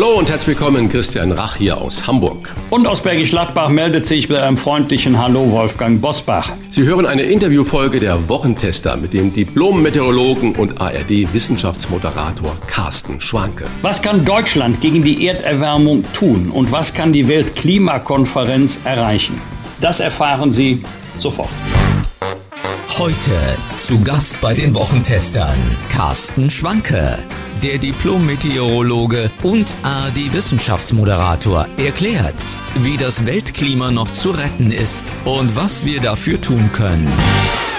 Hallo und herzlich willkommen, Christian Rach hier aus Hamburg. Und aus Bergisch Gladbach meldet sich mit einem freundlichen Hallo Wolfgang Bosbach. Sie hören eine Interviewfolge der Wochentester mit dem Diplom-Meteorologen und ARD-Wissenschaftsmoderator Carsten Schwanke. Was kann Deutschland gegen die Erderwärmung tun und was kann die Weltklimakonferenz erreichen? Das erfahren Sie sofort. Heute zu Gast bei den Wochentestern Carsten Schwanke. Der Diplom-Meteorologe und ARD-Wissenschaftsmoderator erklärt, wie das Weltklima noch zu retten ist und was wir dafür tun können.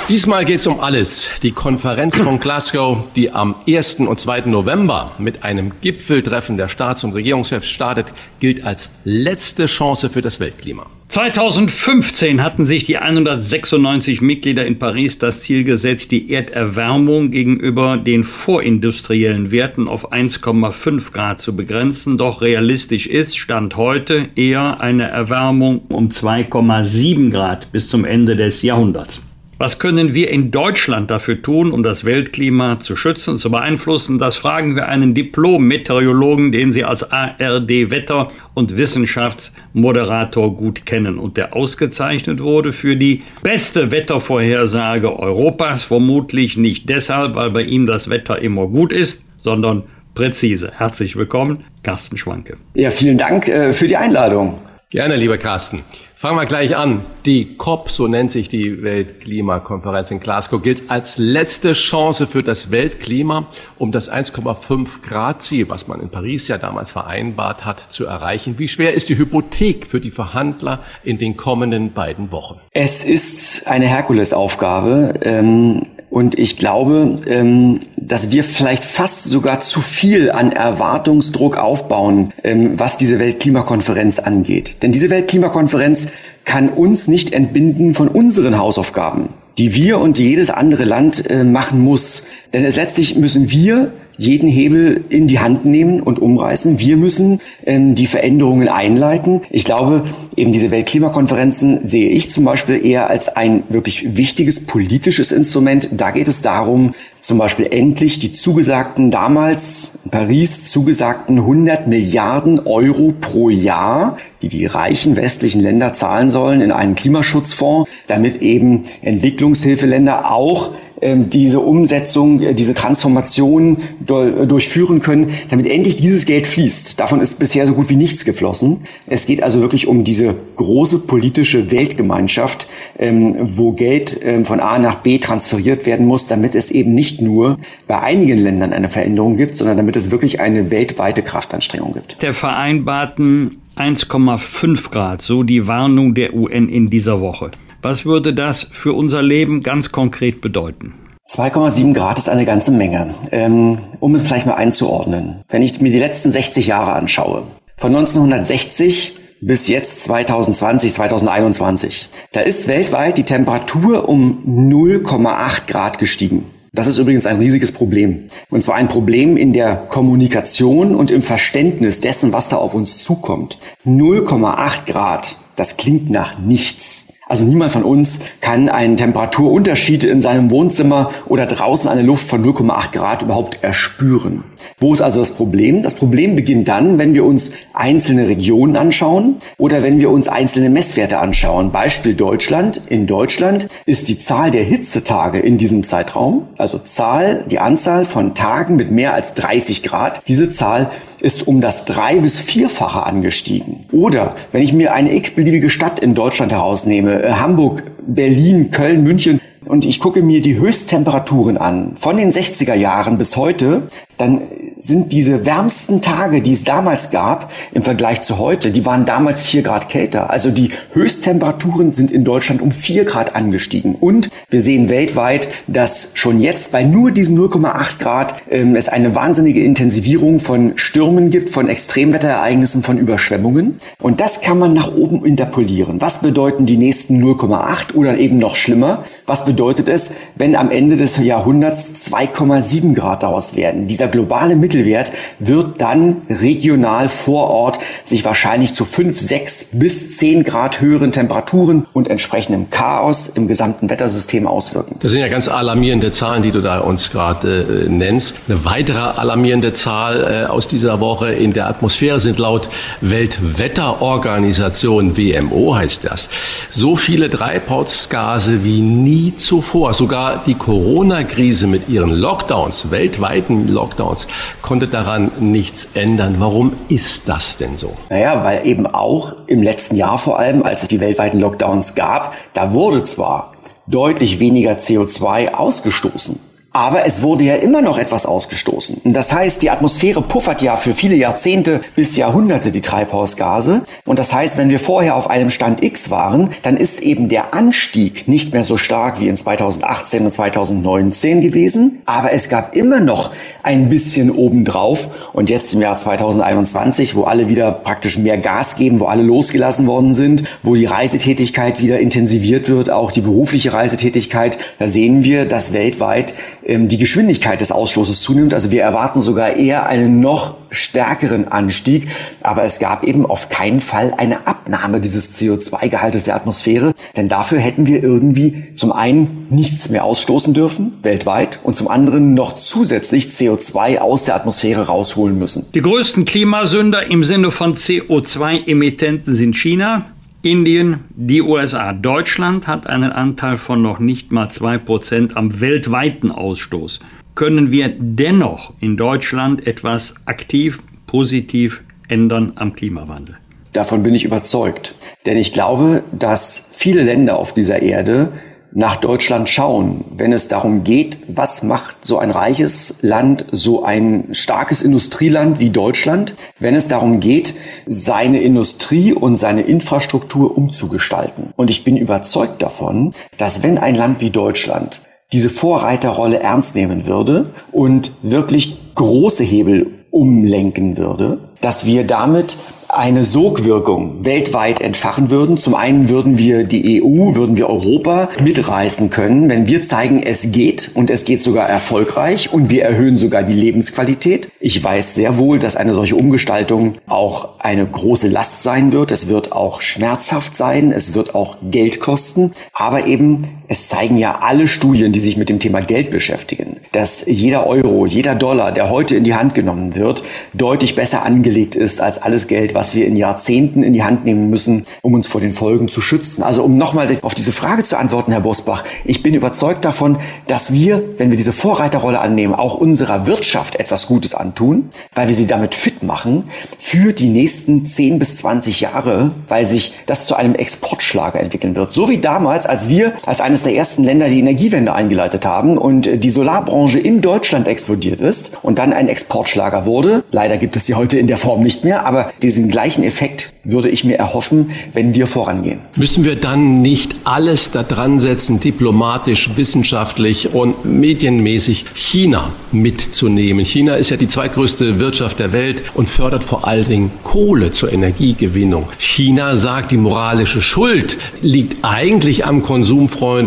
Diesmal geht es um alles. Die Konferenz von Glasgow, die am 1. und 2. November mit einem Gipfeltreffen der Staats- und Regierungschefs startet, gilt als letzte Chance für das Weltklima. 2015 hatten sich die 196 Mitglieder in Paris das Ziel gesetzt, die Erderwärmung gegenüber den vorindustriellen Werten auf 1,5 Grad zu begrenzen. Doch realistisch ist, Stand heute, eher eine Erwärmung um 2,7 Grad bis zum Ende des Jahrhunderts. Was können wir in Deutschland dafür tun, um das Weltklima zu schützen und zu beeinflussen? Das fragen wir einen Diplom-Meteorologen, den Sie als ARD-Wetter- und Wissenschaftsmoderator gut kennen und der ausgezeichnet wurde für die beste Wettervorhersage Europas. Vermutlich nicht deshalb, weil bei ihm das Wetter immer gut ist, sondern präzise. Herzlich willkommen, Carsten Schwanke. Ja, vielen Dank äh, für die Einladung. Gerne, lieber Carsten. Fangen wir gleich an. Die COP, so nennt sich die Weltklimakonferenz in Glasgow, gilt als letzte Chance für das Weltklima, um das 1,5 Grad Ziel, was man in Paris ja damals vereinbart hat, zu erreichen. Wie schwer ist die Hypothek für die Verhandler in den kommenden beiden Wochen? Es ist eine Herkulesaufgabe. Ähm und ich glaube, ähm, dass wir vielleicht fast sogar zu viel an Erwartungsdruck aufbauen, ähm, was diese Weltklimakonferenz angeht. Denn diese Weltklimakonferenz kann uns nicht entbinden von unseren Hausaufgaben, die wir und jedes andere Land äh, machen muss. Denn letztlich müssen wir jeden Hebel in die Hand nehmen und umreißen. Wir müssen ähm, die Veränderungen einleiten. Ich glaube, eben diese Weltklimakonferenzen sehe ich zum Beispiel eher als ein wirklich wichtiges politisches Instrument. Da geht es darum, zum Beispiel endlich die zugesagten, damals in Paris zugesagten 100 Milliarden Euro pro Jahr, die die reichen westlichen Länder zahlen sollen in einen Klimaschutzfonds, damit eben Entwicklungshilfeländer auch diese Umsetzung, äh, diese Transformation durchführen können, damit endlich dieses Geld fließt. Davon ist bisher so gut wie nichts geflossen. Es geht also wirklich um diese große politische Weltgemeinschaft, ähm, wo Geld ähm, von A nach B transferiert werden muss, damit es eben nicht nur bei einigen Ländern eine Veränderung gibt, sondern damit es wirklich eine weltweite Kraftanstrengung gibt. Der vereinbarten 1,5 Grad, so die Warnung der UN in dieser Woche. Was würde das für unser Leben ganz konkret bedeuten? 2,7 Grad ist eine ganze Menge. Ähm, um es vielleicht mal einzuordnen. Wenn ich mir die letzten 60 Jahre anschaue, von 1960 bis jetzt 2020, 2021, da ist weltweit die Temperatur um 0,8 Grad gestiegen. Das ist übrigens ein riesiges Problem. Und zwar ein Problem in der Kommunikation und im Verständnis dessen, was da auf uns zukommt. 0,8 Grad, das klingt nach nichts. Also niemand von uns kann einen Temperaturunterschied in seinem Wohnzimmer oder draußen eine Luft von 0,8 Grad überhaupt erspüren. Wo ist also das Problem? Das Problem beginnt dann, wenn wir uns einzelne Regionen anschauen oder wenn wir uns einzelne Messwerte anschauen. Beispiel Deutschland. In Deutschland ist die Zahl der Hitzetage in diesem Zeitraum, also Zahl, die Anzahl von Tagen mit mehr als 30 Grad, diese Zahl ist um das drei- bis vierfache angestiegen. Oder wenn ich mir eine x-beliebige Stadt in Deutschland herausnehme, äh, Hamburg, Berlin, Köln, München, und ich gucke mir die Höchsttemperaturen an, von den 60er Jahren bis heute, dann sind diese wärmsten Tage, die es damals gab, im Vergleich zu heute, die waren damals vier Grad kälter. Also die Höchsttemperaturen sind in Deutschland um vier Grad angestiegen. Und wir sehen weltweit, dass schon jetzt bei nur diesen 0,8 Grad ähm, es eine wahnsinnige Intensivierung von Stürmen gibt, von Extremwetterereignissen, von Überschwemmungen. Und das kann man nach oben interpolieren. Was bedeuten die nächsten 0,8 oder eben noch schlimmer? Was bedeutet es, wenn am Ende des Jahrhunderts 2,7 Grad daraus werden? Dieser globale Mittelwert wird dann regional vor Ort sich wahrscheinlich zu 5, 6 bis 10 Grad höheren Temperaturen und entsprechendem Chaos im gesamten Wettersystem auswirken. Das sind ja ganz alarmierende Zahlen, die du da uns gerade äh, nennst. Eine weitere alarmierende Zahl äh, aus dieser Woche in der Atmosphäre sind laut Weltwetterorganisation WMO heißt das so viele Treibhausgase wie nie zuvor. Sogar die Corona-Krise mit ihren Lockdowns, weltweiten Lockdowns, konnte daran nichts ändern. Warum ist das denn so? Naja, weil eben auch im letzten Jahr vor allem, als es die weltweiten Lockdowns gab, da wurde zwar deutlich weniger CO2 ausgestoßen. Aber es wurde ja immer noch etwas ausgestoßen. Das heißt, die Atmosphäre puffert ja für viele Jahrzehnte bis Jahrhunderte die Treibhausgase. Und das heißt, wenn wir vorher auf einem Stand X waren, dann ist eben der Anstieg nicht mehr so stark wie in 2018 und 2019 gewesen. Aber es gab immer noch ein bisschen obendrauf. Und jetzt im Jahr 2021, wo alle wieder praktisch mehr Gas geben, wo alle losgelassen worden sind, wo die Reisetätigkeit wieder intensiviert wird, auch die berufliche Reisetätigkeit, da sehen wir, dass weltweit die Geschwindigkeit des Ausstoßes zunimmt. Also wir erwarten sogar eher einen noch stärkeren Anstieg. Aber es gab eben auf keinen Fall eine Abnahme dieses CO2-Gehaltes der Atmosphäre. Denn dafür hätten wir irgendwie zum einen nichts mehr ausstoßen dürfen, weltweit, und zum anderen noch zusätzlich CO2 aus der Atmosphäre rausholen müssen. Die größten Klimasünder im Sinne von CO2-Emittenten sind China, Indien, die USA. Deutschland hat einen Anteil von noch nicht mal 2% am weltweiten Ausstoß. Können wir dennoch in Deutschland etwas aktiv, positiv ändern am Klimawandel? Davon bin ich überzeugt. Denn ich glaube, dass viele Länder auf dieser Erde nach Deutschland schauen, wenn es darum geht, was macht so ein reiches Land, so ein starkes Industrieland wie Deutschland, wenn es darum geht, seine Industrie und seine Infrastruktur umzugestalten. Und ich bin überzeugt davon, dass wenn ein Land wie Deutschland diese Vorreiterrolle ernst nehmen würde und wirklich große Hebel umlenken würde, dass wir damit eine Sogwirkung weltweit entfachen würden. Zum einen würden wir die EU, würden wir Europa mitreißen können, wenn wir zeigen, es geht und es geht sogar erfolgreich und wir erhöhen sogar die Lebensqualität. Ich weiß sehr wohl, dass eine solche Umgestaltung auch eine große Last sein wird. Es wird auch schmerzhaft sein. Es wird auch Geld kosten. Aber eben, es zeigen ja alle Studien, die sich mit dem Thema Geld beschäftigen, dass jeder Euro, jeder Dollar, der heute in die Hand genommen wird, deutlich besser angelegt ist als alles Geld, was wir in Jahrzehnten in die Hand nehmen müssen, um uns vor den Folgen zu schützen. Also um nochmal auf diese Frage zu antworten, Herr Bosbach, ich bin überzeugt davon, dass wir, wenn wir diese Vorreiterrolle annehmen, auch unserer Wirtschaft etwas Gutes antun, weil wir sie damit fit machen für die nächsten 10 bis 20 Jahre, weil sich das zu einem Exportschlager entwickeln wird. So wie damals, als wir als eines der ersten Länder die Energiewende eingeleitet haben und die Solarbranche in Deutschland explodiert ist und dann ein Exportschlager wurde. Leider gibt es sie heute in der Form nicht mehr, aber diesen gleichen Effekt würde ich mir erhoffen, wenn wir vorangehen. Müssen wir dann nicht alles da dran setzen, diplomatisch, wissenschaftlich und medienmäßig China mitzunehmen? China ist ja die zweitgrößte Wirtschaft der Welt und fördert vor allen Dingen Kohle zur Energiegewinnung. China sagt, die moralische Schuld liegt eigentlich am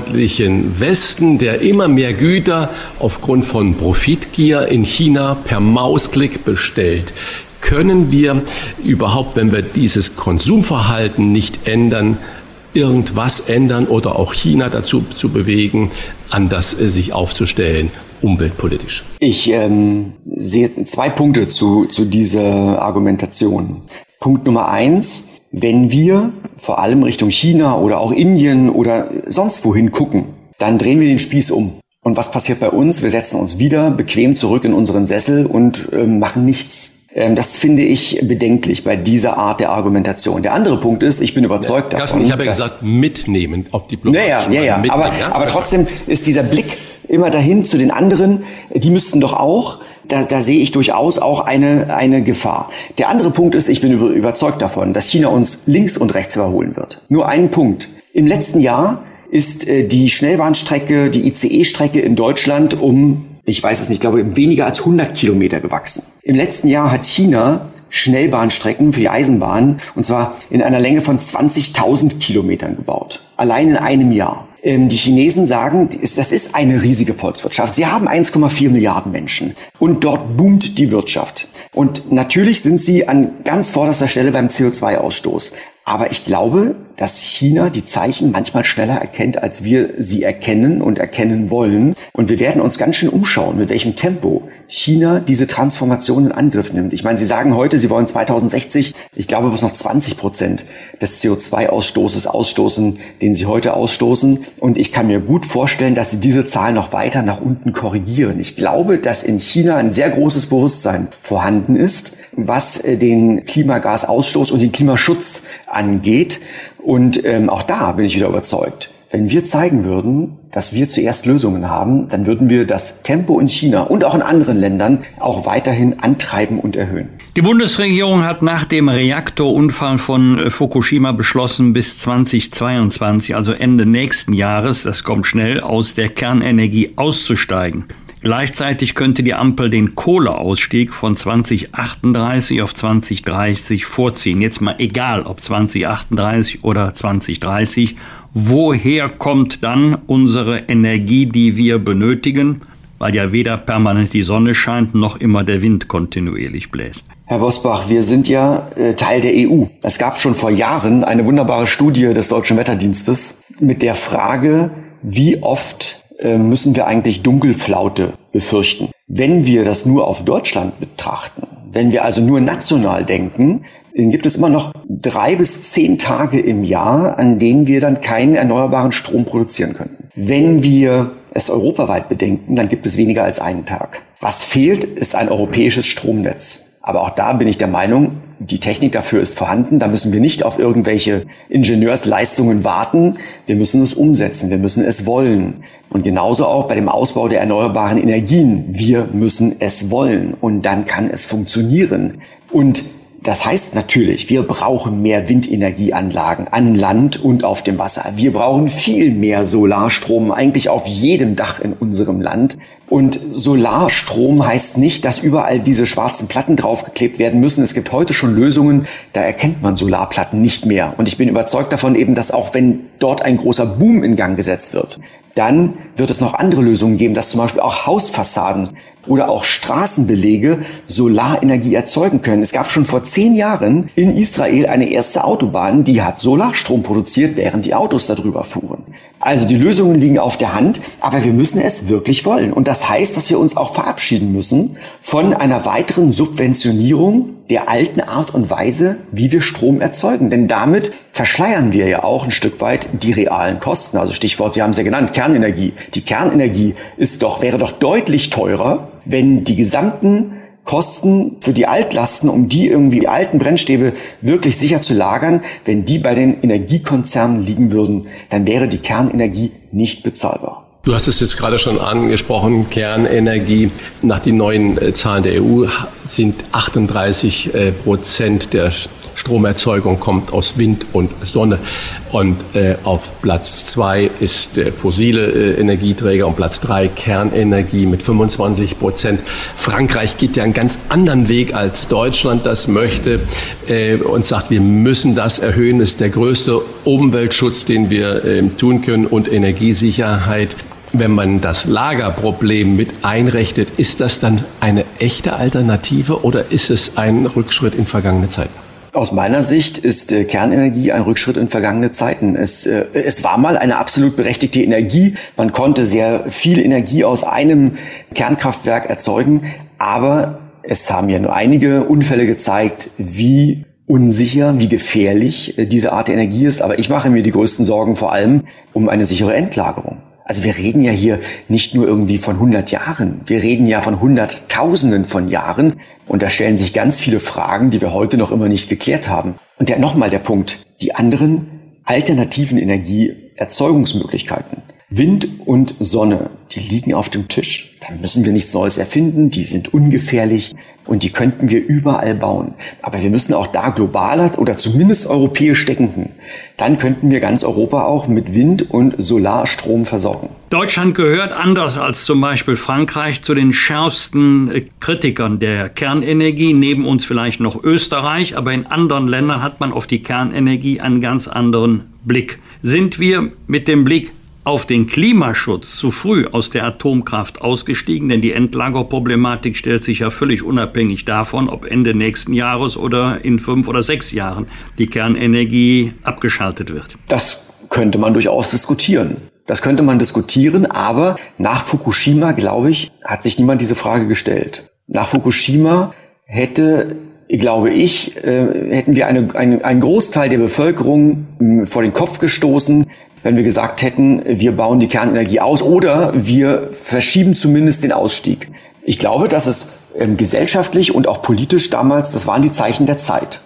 konsumfreundlichen Westen, der immer mehr Güter aufgrund von Profitgier in China per Mausklick bestellt können wir überhaupt, wenn wir dieses Konsumverhalten nicht ändern, irgendwas ändern oder auch China dazu zu bewegen, anders äh, sich aufzustellen, umweltpolitisch? Ich ähm, sehe zwei Punkte zu, zu dieser Argumentation. Punkt Nummer eins, wenn wir vor allem Richtung China oder auch Indien oder sonst wohin gucken, dann drehen wir den Spieß um. Und was passiert bei uns? Wir setzen uns wieder bequem zurück in unseren Sessel und äh, machen nichts. Ähm, das finde ich bedenklich bei dieser Art der Argumentation. Der andere Punkt ist, ich bin überzeugt ja, davon. ich habe ja gesagt, mitnehmen auf diplomatischen Ja, ja, ja, ja. Aber, ja? aber trotzdem ist dieser Blick immer dahin zu den anderen, die müssten doch auch da, da sehe ich durchaus auch eine, eine Gefahr. Der andere Punkt ist, ich bin überzeugt davon, dass China uns links und rechts überholen wird. Nur einen Punkt. Im letzten Jahr ist äh, die Schnellbahnstrecke, die ICE-Strecke in Deutschland um, ich weiß es nicht, glaube weniger als 100 Kilometer gewachsen. Im letzten Jahr hat China Schnellbahnstrecken für die Eisenbahn und zwar in einer Länge von 20.000 Kilometern gebaut. Allein in einem Jahr. Ähm, die Chinesen sagen, das ist eine riesige Volkswirtschaft. Sie haben 1,4 Milliarden Menschen und dort boomt die Wirtschaft. Und natürlich sind sie an ganz vorderster Stelle beim CO2-Ausstoß. Aber ich glaube, dass China die Zeichen manchmal schneller erkennt, als wir sie erkennen und erkennen wollen. Und wir werden uns ganz schön umschauen, mit welchem Tempo China diese Transformation in Angriff nimmt. Ich meine, Sie sagen heute, Sie wollen 2060, ich glaube, bis noch 20 Prozent des CO2-Ausstoßes ausstoßen, den Sie heute ausstoßen. Und ich kann mir gut vorstellen, dass Sie diese Zahl noch weiter nach unten korrigieren. Ich glaube, dass in China ein sehr großes Bewusstsein vorhanden ist, was äh, den Klimagasausstoß und den Klimaschutz angeht. Und ähm, auch da bin ich wieder überzeugt. Wenn wir zeigen würden, dass wir zuerst Lösungen haben, dann würden wir das Tempo in China und auch in anderen Ländern auch weiterhin antreiben und erhöhen. Die Bundesregierung hat nach dem Reaktorunfall von äh, Fukushima beschlossen, bis 2022, also Ende nächsten Jahres, das kommt schnell, aus der Kernenergie auszusteigen. Gleichzeitig könnte die Ampel den Kohleausstieg von 2038 auf 2030 vorziehen. Jetzt mal egal, ob 2038 oder 2030. Woher kommt dann unsere Energie, die wir benötigen? Weil ja weder permanent die Sonne scheint, noch immer der Wind kontinuierlich bläst. Herr Bosbach, wir sind ja äh, Teil der EU. Es gab schon vor Jahren eine wunderbare Studie des Deutschen Wetterdienstes mit der Frage, wie oft müssen wir eigentlich Dunkelflaute befürchten. Wenn wir das nur auf Deutschland betrachten, wenn wir also nur national denken, dann gibt es immer noch drei bis zehn Tage im Jahr, an denen wir dann keinen erneuerbaren Strom produzieren könnten. Wenn wir es europaweit bedenken, dann gibt es weniger als einen Tag. Was fehlt, ist ein europäisches Stromnetz. Aber auch da bin ich der Meinung, die Technik dafür ist vorhanden. Da müssen wir nicht auf irgendwelche Ingenieursleistungen warten. Wir müssen es umsetzen. Wir müssen es wollen. Und genauso auch bei dem Ausbau der erneuerbaren Energien. Wir müssen es wollen. Und dann kann es funktionieren. Und das heißt natürlich, wir brauchen mehr Windenergieanlagen an Land und auf dem Wasser. Wir brauchen viel mehr Solarstrom, eigentlich auf jedem Dach in unserem Land. Und Solarstrom heißt nicht, dass überall diese schwarzen Platten draufgeklebt werden müssen. Es gibt heute schon Lösungen, da erkennt man Solarplatten nicht mehr. Und ich bin überzeugt davon eben, dass auch wenn dort ein großer Boom in Gang gesetzt wird, dann wird es noch andere Lösungen geben, dass zum Beispiel auch Hausfassaden oder auch Straßenbelege Solarenergie erzeugen können. Es gab schon vor zehn Jahren in Israel eine erste Autobahn, die hat Solarstrom produziert, während die Autos darüber fuhren. Also die Lösungen liegen auf der Hand, aber wir müssen es wirklich wollen. Und das heißt, dass wir uns auch verabschieden müssen von einer weiteren Subventionierung der alten Art und Weise, wie wir Strom erzeugen. Denn damit verschleiern wir ja auch ein Stück weit die realen Kosten. Also Stichwort, Sie haben es ja genannt, Kernenergie. Die Kernenergie ist doch, wäre doch deutlich teurer, wenn die gesamten Kosten für die Altlasten, um die irgendwie alten Brennstäbe wirklich sicher zu lagern, wenn die bei den Energiekonzernen liegen würden, dann wäre die Kernenergie nicht bezahlbar. Du hast es jetzt gerade schon angesprochen, Kernenergie. Nach den neuen äh, Zahlen der EU sind 38 äh, Prozent der Stromerzeugung kommt aus Wind und Sonne. Und äh, auf Platz zwei ist äh, fossile äh, Energieträger und Platz drei Kernenergie mit 25 Prozent. Frankreich geht ja einen ganz anderen Weg als Deutschland das möchte äh, und sagt, wir müssen das erhöhen. Das ist der größte Umweltschutz, den wir äh, tun können und Energiesicherheit. Wenn man das Lagerproblem mit einrechnet, ist das dann eine echte Alternative oder ist es ein Rückschritt in vergangene Zeiten? Aus meiner Sicht ist äh, Kernenergie ein Rückschritt in vergangene Zeiten. Es, äh, es war mal eine absolut berechtigte Energie. Man konnte sehr viel Energie aus einem Kernkraftwerk erzeugen, aber es haben ja nur einige Unfälle gezeigt, wie unsicher, wie gefährlich äh, diese Art der Energie ist. Aber ich mache mir die größten Sorgen vor allem um eine sichere Endlagerung. Also wir reden ja hier nicht nur irgendwie von 100 Jahren, wir reden ja von Hunderttausenden von Jahren und da stellen sich ganz viele Fragen, die wir heute noch immer nicht geklärt haben. Und ja nochmal der Punkt, die anderen alternativen Energieerzeugungsmöglichkeiten. Wind und Sonne, die liegen auf dem Tisch. Da müssen wir nichts Neues erfinden, die sind ungefährlich und die könnten wir überall bauen. Aber wir müssen auch da globaler oder zumindest europäisch denken. Dann könnten wir ganz Europa auch mit Wind- und Solarstrom versorgen. Deutschland gehört anders als zum Beispiel Frankreich zu den schärfsten äh, Kritikern der Kernenergie. Neben uns vielleicht noch Österreich, aber in anderen Ländern hat man auf die Kernenergie einen ganz anderen Blick. Sind wir mit dem Blick auf den Klimaschutz zu früh aus der Atomkraft ausgestiegen, denn die Endlagerproblematik stellt sich ja völlig unabhängig davon, ob Ende nächsten Jahres oder in fünf oder sechs Jahren die Kernenergie abgeschaltet wird. Das könnte man durchaus diskutieren. Das könnte man diskutieren, aber nach Fukushima, glaube ich, hat sich niemand diese Frage gestellt. Nach Fukushima hätte glaube ich, äh, hätten wir eine, eine, einen Großteil der Bevölkerung äh, vor den Kopf gestoßen, wenn wir gesagt hätten, wir bauen die Kernenergie aus oder wir verschieben zumindest den Ausstieg. Ich glaube, dass es ähm, gesellschaftlich und auch politisch damals, das waren die Zeichen der Zeit.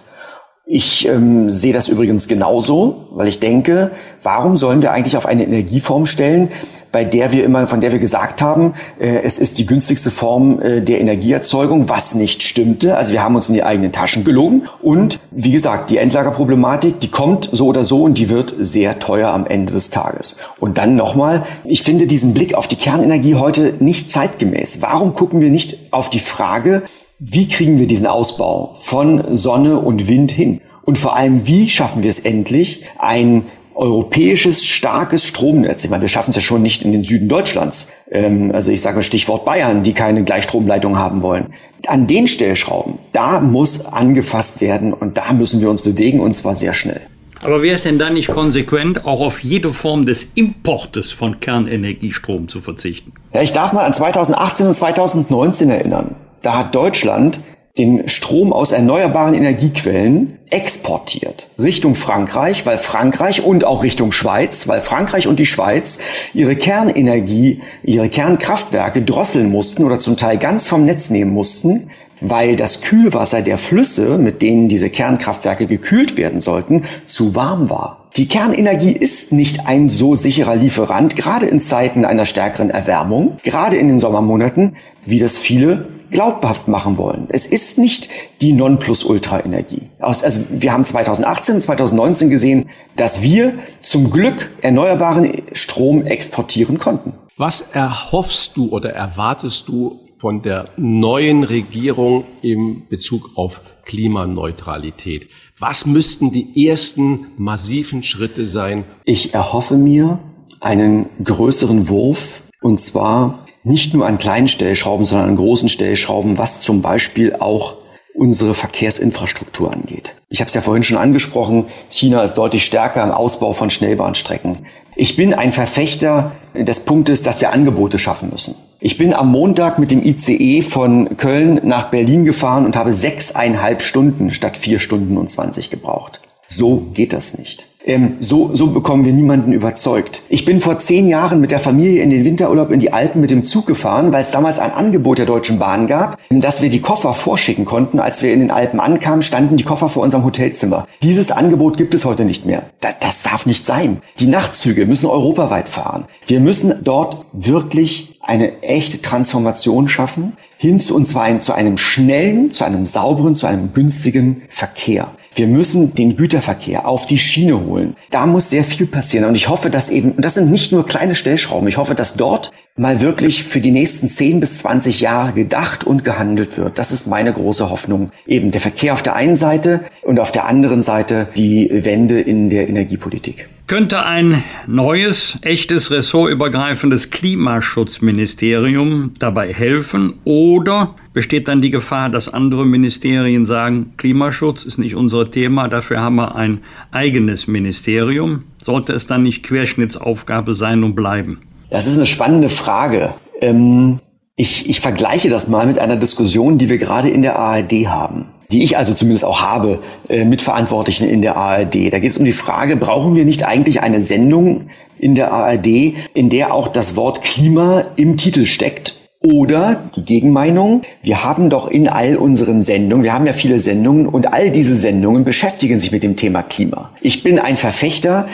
Ich ähm, sehe das übrigens genauso, weil ich denke, warum sollen wir eigentlich auf eine Energieform stellen, bei der wir immer, von der wir gesagt haben, äh, es ist die günstigste Form äh, der Energieerzeugung, was nicht stimmte. Also wir haben uns in die eigenen Taschen gelogen. Und wie gesagt, die Endlagerproblematik, die kommt so oder so und die wird sehr teuer am Ende des Tages. Und dann nochmal, ich finde diesen Blick auf die Kernenergie heute nicht zeitgemäß. Warum gucken wir nicht auf die Frage, wie kriegen wir diesen Ausbau von Sonne und Wind hin? Und vor allem, wie schaffen wir es endlich, ein europäisches, starkes Stromnetz. Ich meine, wir schaffen es ja schon nicht in den Süden Deutschlands. Ähm, also ich sage Stichwort Bayern, die keine Gleichstromleitung haben wollen. An den Stellschrauben, da muss angefasst werden und da müssen wir uns bewegen und zwar sehr schnell. Aber wäre es denn dann nicht konsequent, auch auf jede Form des Importes von Kernenergiestrom zu verzichten? Ja, ich darf mal an 2018 und 2019 erinnern. Da hat Deutschland den Strom aus erneuerbaren Energiequellen exportiert Richtung Frankreich, weil Frankreich und auch Richtung Schweiz, weil Frankreich und die Schweiz ihre Kernenergie, ihre Kernkraftwerke drosseln mussten oder zum Teil ganz vom Netz nehmen mussten, weil das Kühlwasser der Flüsse, mit denen diese Kernkraftwerke gekühlt werden sollten, zu warm war. Die Kernenergie ist nicht ein so sicherer Lieferant, gerade in Zeiten einer stärkeren Erwärmung, gerade in den Sommermonaten, wie das viele glaubhaft machen wollen. Es ist nicht die Nonplusultra-Energie. Also wir haben 2018, 2019 gesehen, dass wir zum Glück erneuerbaren Strom exportieren konnten. Was erhoffst du oder erwartest du von der neuen Regierung im Bezug auf Klimaneutralität? Was müssten die ersten massiven Schritte sein? Ich erhoffe mir einen größeren Wurf und zwar nicht nur an kleinen Stellschrauben, sondern an großen Stellschrauben, was zum Beispiel auch unsere Verkehrsinfrastruktur angeht. Ich habe es ja vorhin schon angesprochen, China ist deutlich stärker im Ausbau von Schnellbahnstrecken. Ich bin ein Verfechter des Punktes, dass wir Angebote schaffen müssen. Ich bin am Montag mit dem ICE von Köln nach Berlin gefahren und habe sechseinhalb Stunden statt vier Stunden und zwanzig gebraucht. So geht das nicht. Ähm, so, so bekommen wir niemanden überzeugt. Ich bin vor zehn Jahren mit der Familie in den Winterurlaub in die Alpen mit dem Zug gefahren, weil es damals ein Angebot der Deutschen Bahn gab, dass wir die Koffer vorschicken konnten. Als wir in den Alpen ankamen, standen die Koffer vor unserem Hotelzimmer. Dieses Angebot gibt es heute nicht mehr. Das, das darf nicht sein. Die Nachtzüge müssen europaweit fahren. Wir müssen dort wirklich eine echte Transformation schaffen, hin zu, und zwar zu einem schnellen, zu einem sauberen, zu einem günstigen Verkehr. Wir müssen den Güterverkehr auf die Schiene holen. Da muss sehr viel passieren. Und ich hoffe, dass eben, und das sind nicht nur kleine Stellschrauben, ich hoffe, dass dort mal wirklich für die nächsten 10 bis 20 Jahre gedacht und gehandelt wird. Das ist meine große Hoffnung. Eben der Verkehr auf der einen Seite und auf der anderen Seite die Wende in der Energiepolitik. Könnte ein neues, echtes, ressortübergreifendes Klimaschutzministerium dabei helfen oder besteht dann die Gefahr, dass andere Ministerien sagen, Klimaschutz ist nicht unser Thema, dafür haben wir ein eigenes Ministerium? Sollte es dann nicht Querschnittsaufgabe sein und bleiben? Das ist eine spannende Frage. Ähm, ich, ich vergleiche das mal mit einer Diskussion, die wir gerade in der ARD haben die ich also zumindest auch habe, äh, mit Verantwortlichen in der ARD. Da geht es um die Frage, brauchen wir nicht eigentlich eine Sendung in der ARD, in der auch das Wort Klima im Titel steckt? Oder die Gegenmeinung, wir haben doch in all unseren Sendungen, wir haben ja viele Sendungen und all diese Sendungen beschäftigen sich mit dem Thema Klima. Ich bin ein Verfechter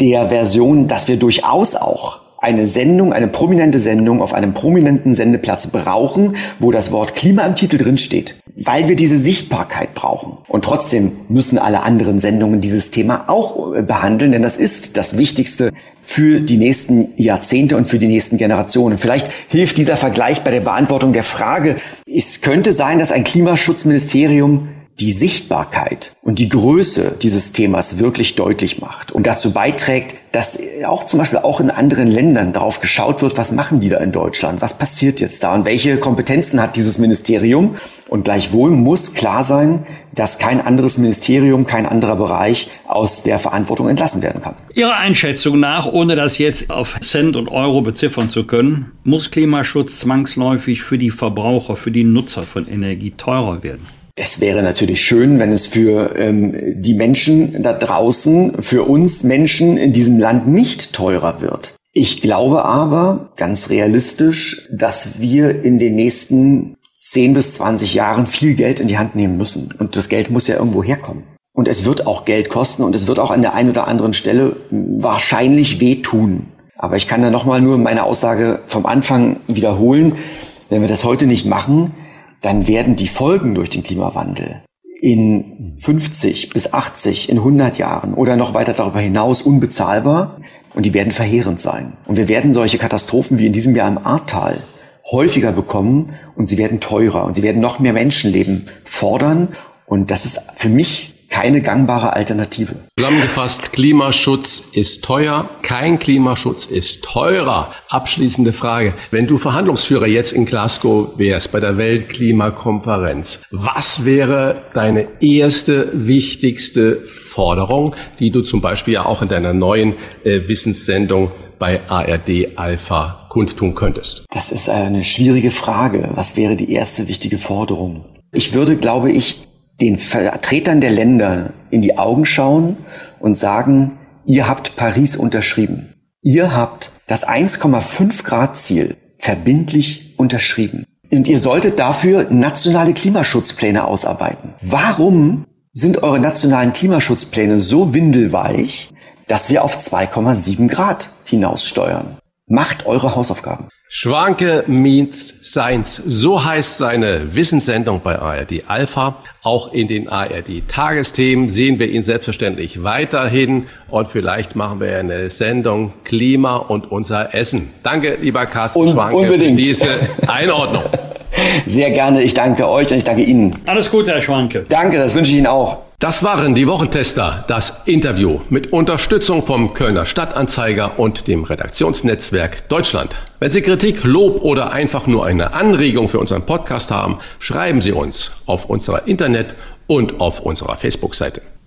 der Version, dass wir durchaus auch eine Sendung, eine prominente Sendung auf einem prominenten Sendeplatz brauchen, wo das Wort Klima im Titel drin steht, weil wir diese Sichtbarkeit brauchen. Und trotzdem müssen alle anderen Sendungen dieses Thema auch äh, behandeln, denn das ist das Wichtigste für die nächsten Jahrzehnte und für die nächsten Generationen. Vielleicht hilft dieser Vergleich bei der Beantwortung der Frage, es könnte sein, dass ein Klimaschutzministerium die Sichtbarkeit und die Größe dieses Themas wirklich deutlich macht und dazu beiträgt, dass auch zum Beispiel auch in anderen Ländern darauf geschaut wird, was machen die da in Deutschland, was passiert jetzt da und welche Kompetenzen hat dieses Ministerium. Und gleichwohl muss klar sein, dass kein anderes Ministerium, kein anderer Bereich aus der Verantwortung entlassen werden kann. Ihrer Einschätzung nach, ohne das jetzt auf Cent und Euro beziffern zu können, muss Klimaschutz zwangsläufig für die Verbraucher, für die Nutzer von Energie teurer werden? Es wäre natürlich schön, wenn es für ähm, die Menschen da draußen, für uns Menschen in diesem Land nicht teurer wird. Ich glaube aber, ganz realistisch, dass wir in den nächsten 10 bis 20 Jahren viel Geld in die Hand nehmen müssen. Und das Geld muss ja irgendwo herkommen. Und es wird auch Geld kosten und es wird auch an der einen oder anderen Stelle wahrscheinlich wehtun. Aber ich kann da nochmal nur meine Aussage vom Anfang wiederholen. Wenn wir das heute nicht machen, dann werden die Folgen durch den Klimawandel in 50 bis 80, in 100 Jahren oder noch weiter darüber hinaus unbezahlbar und die werden verheerend sein. Und wir werden solche Katastrophen wie in diesem Jahr im Ahrtal häufiger bekommen und sie werden teurer und sie werden noch mehr Menschenleben fordern. Und das ist für mich keine gangbare Alternative. Zusammengefasst, Klimaschutz ist teuer, kein Klimaschutz ist teurer. Abschließende Frage. Wenn du Verhandlungsführer jetzt in Glasgow wärst bei der Weltklimakonferenz, was wäre deine erste wichtigste Forderung, die du zum Beispiel ja auch in deiner neuen äh, Wissenssendung bei ARD Alpha kundtun könntest? Das ist eine schwierige Frage. Was wäre die erste wichtige Forderung? Ich würde, glaube ich, den Vertretern der Länder in die Augen schauen und sagen, ihr habt Paris unterschrieben. Ihr habt das 1,5 Grad Ziel verbindlich unterschrieben. Und ihr solltet dafür nationale Klimaschutzpläne ausarbeiten. Warum sind eure nationalen Klimaschutzpläne so windelweich, dass wir auf 2,7 Grad hinaussteuern? Macht eure Hausaufgaben. Schwanke meets Science. So heißt seine Wissenssendung bei ARD Alpha. Auch in den ARD Tagesthemen sehen wir ihn selbstverständlich weiterhin. Und vielleicht machen wir eine Sendung Klima und unser Essen. Danke, lieber Carsten Un Schwanke, unbedingt. für diese Einordnung. Sehr gerne. Ich danke euch und ich danke Ihnen. Alles Gute, Herr Schwanke. Danke, das wünsche ich Ihnen auch. Das waren die Wochentester, das Interview mit Unterstützung vom Kölner Stadtanzeiger und dem Redaktionsnetzwerk Deutschland. Wenn Sie Kritik, Lob oder einfach nur eine Anregung für unseren Podcast haben, schreiben Sie uns auf unserer Internet- und auf unserer Facebook-Seite.